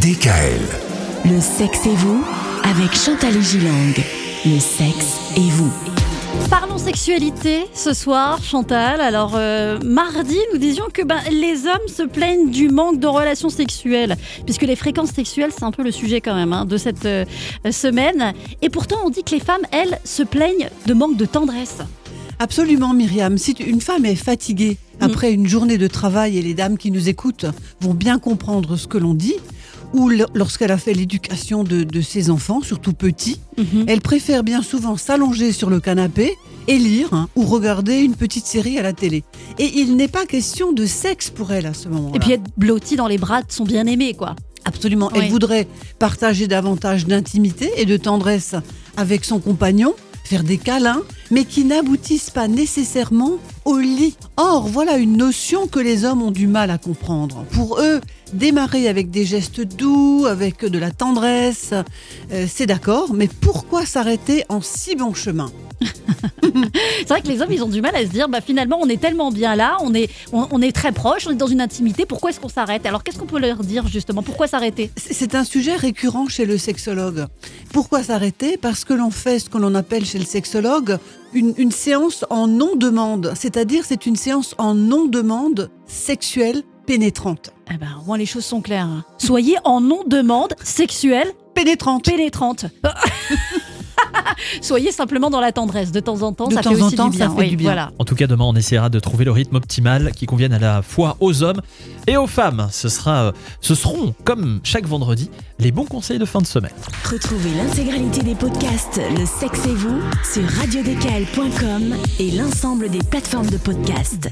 DKL. Le sexe et vous avec Chantal et Gilang. Le sexe et vous. Parlons sexualité ce soir, Chantal. Alors, euh, mardi, nous disions que ben, les hommes se plaignent du manque de relations sexuelles, puisque les fréquences sexuelles, c'est un peu le sujet quand même hein, de cette euh, semaine. Et pourtant, on dit que les femmes, elles, se plaignent de manque de tendresse. Absolument, Myriam. Si une femme est fatiguée après une journée de travail, et les dames qui nous écoutent vont bien comprendre ce que l'on dit, ou lorsqu'elle a fait l'éducation de, ses enfants, surtout petits, Mhm. elle préfère bien souvent s'allonger sur le canapé et lire hein, ou regarder une petite série à la télé. Et il n'est pas question de sexe pour elle à ce moment-là. Et puis être blottie dans les bras de son bien-aimé, quoi. Absolument. Oui. Elle voudrait partager davantage d'intimité et de tendresse avec son compagnon, faire des câlins, mais qui n'aboutissent pas nécessairement au lit. Or, voilà une notion que les hommes ont du mal à comprendre. Pour eux, démarrer avec des gestes doux, avec de la tendresse, euh, c'est d'accord, mais pourquoi s'arrêter en si bon chemin? C'est vrai que les hommes, ils ont du mal à se dire, bah finalement, on est tellement bien là, on est, on, on est très proche, on est dans une intimité, pourquoi est-ce qu'on s'arrête? Alors, qu'est-ce qu'on peut leur dire justement? Pourquoi s'arrêter? C'est un sujet récurrent chez le sexologue. Pourquoi s'arrêter? Parce que l'on fait ce que l'on appelle chez le sexologue une, une séance en non-demande, c'est-à-dire c'est une séance en non-demande sexuelle pénétrante. Eh ben, au moins les choses sont claires. hein. Soyez en non-demande sexuelle Pénétrante pénétrante. Soyez simplement dans la tendresse de temps en temps, De ça temps fait en aussi temps, du ça bien. fait Oui, du bien. Voilà. En tout cas, demain, on essaiera de trouver le rythme optimal qui convienne à la fois aux hommes et aux femmes. Ce, sera, ce seront, comme chaque vendredi, les bons conseils de fin de semaine. Retrouvez l'intégralité des podcasts Le sexe et vous sur radiodécal.com et l'ensemble des plateformes de podcasts.